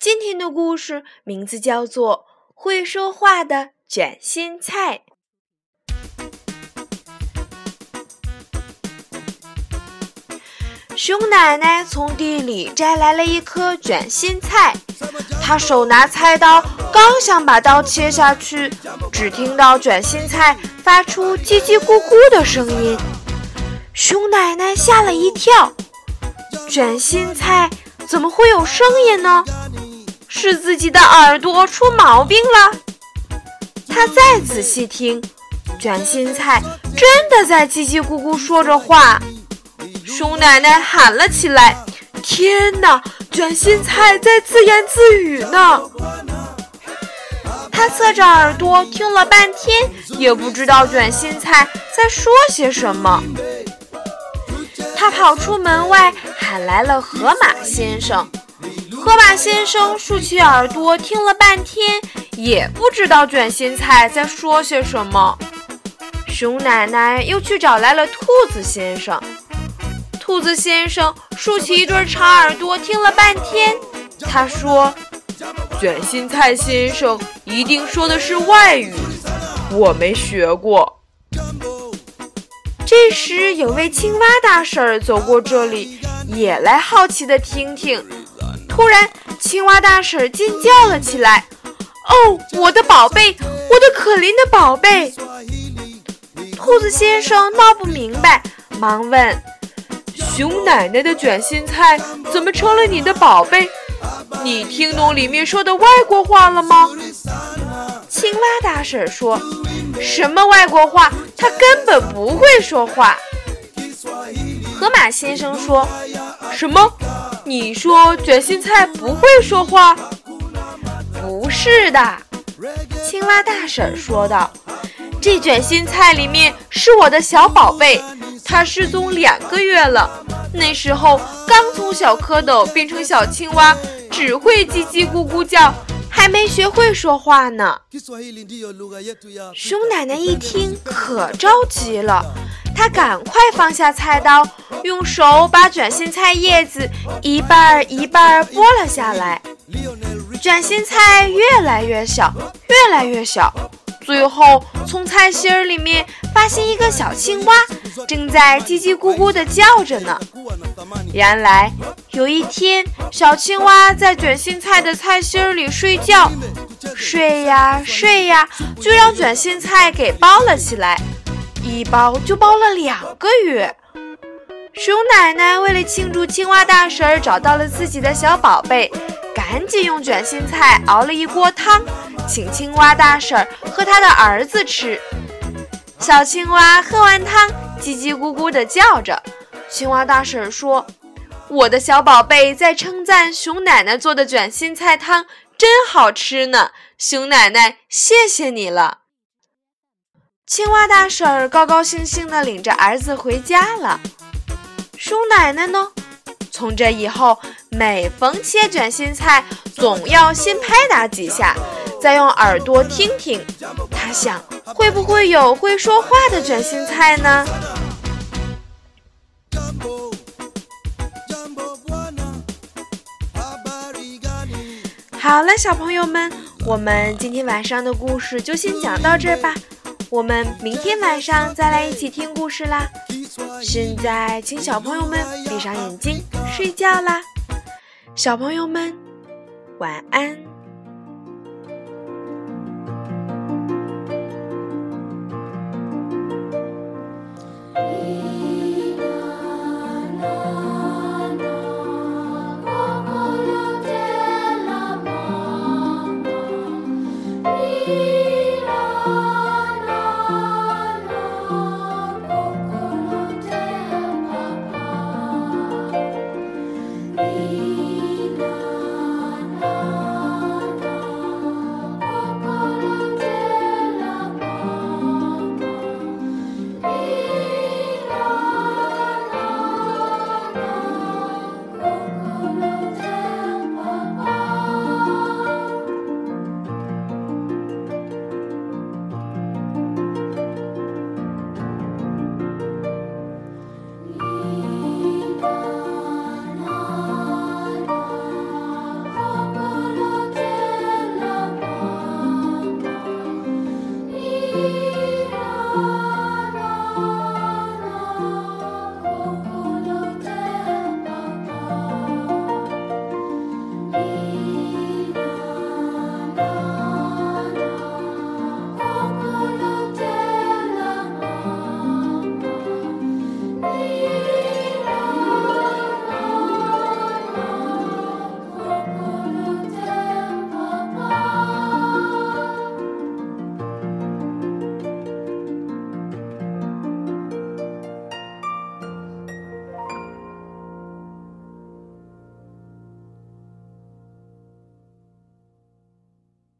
今天的故事名字叫做《会说话的卷心菜》。熊奶奶从地里摘来了一颗卷心菜，她手拿菜刀，刚想把刀切下去，只听到卷心菜发出叽叽咕咕的声音。熊奶奶吓了一跳，卷心菜怎么会有声音呢？是自己的耳朵出毛病了。他再仔细听，卷心菜真的在叽叽咕咕说着话。熊奶奶喊了起来：“天哪，卷心菜在自言自语呢！”他侧着耳朵听了半天，也不知道卷心菜在说些什么。他跑出门外，喊来了河马先生。河马先生竖起耳朵听了半天，也不知道卷心菜在说些什么。熊奶奶又去找来了兔子先生。兔子先生竖起一对长耳朵听了半天，他说：“卷心菜先生一定说的是外语，我没学过。”这时，有位青蛙大婶儿走过这里，也来好奇的听听。突然，青蛙大婶尖叫了起来：“哦，我的宝贝，我的可怜的宝贝！”兔子先生闹不明白，忙问：“熊奶奶的卷心菜怎么成了你的宝贝？你听懂里面说的外国话了吗？”青蛙大婶说：“什么外国话？他根本不会说话。”河马先生说：“什么？你说卷心菜不会说话？”“不是的。”青蛙大婶说道：“这卷心菜里面是我的小宝贝，它失踪两个月了。那时候刚从小蝌蚪变成小青蛙，只会叽叽咕咕叫。”还没学会说话呢。熊奶奶一听可着急了，他赶快放下菜刀，用手把卷心菜叶子一半儿一半儿剥了下来。卷心菜越来越小，越来越小，最后从菜心儿里面发现一个小青蛙，正在叽叽咕咕地叫着呢。原来有一天，小青蛙在卷心菜的菜心里睡觉，睡呀睡呀，就让卷心菜给包了起来，一包就包了两个月。熊奶奶为了庆祝青蛙大婶找到了自己的小宝贝，赶紧用卷心菜熬了一锅汤，请青蛙大婶和他的儿子吃。小青蛙喝完汤，叽叽咕咕地叫着。青蛙大婶说：“我的小宝贝在称赞熊奶奶做的卷心菜汤真好吃呢。”熊奶奶，谢谢你了。青蛙大婶高高兴兴地领着儿子回家了。叔奶奶呢？从这以后，每逢切卷心菜，总要先拍打几下，再用耳朵听听。他想，会不会有会说话的卷心菜呢？好了，小朋友们，我们今天晚上的故事就先讲到这吧。我们明天晚上再来一起听故事啦。现在，请小朋友们闭上眼睛睡觉啦。小朋友们，晚安。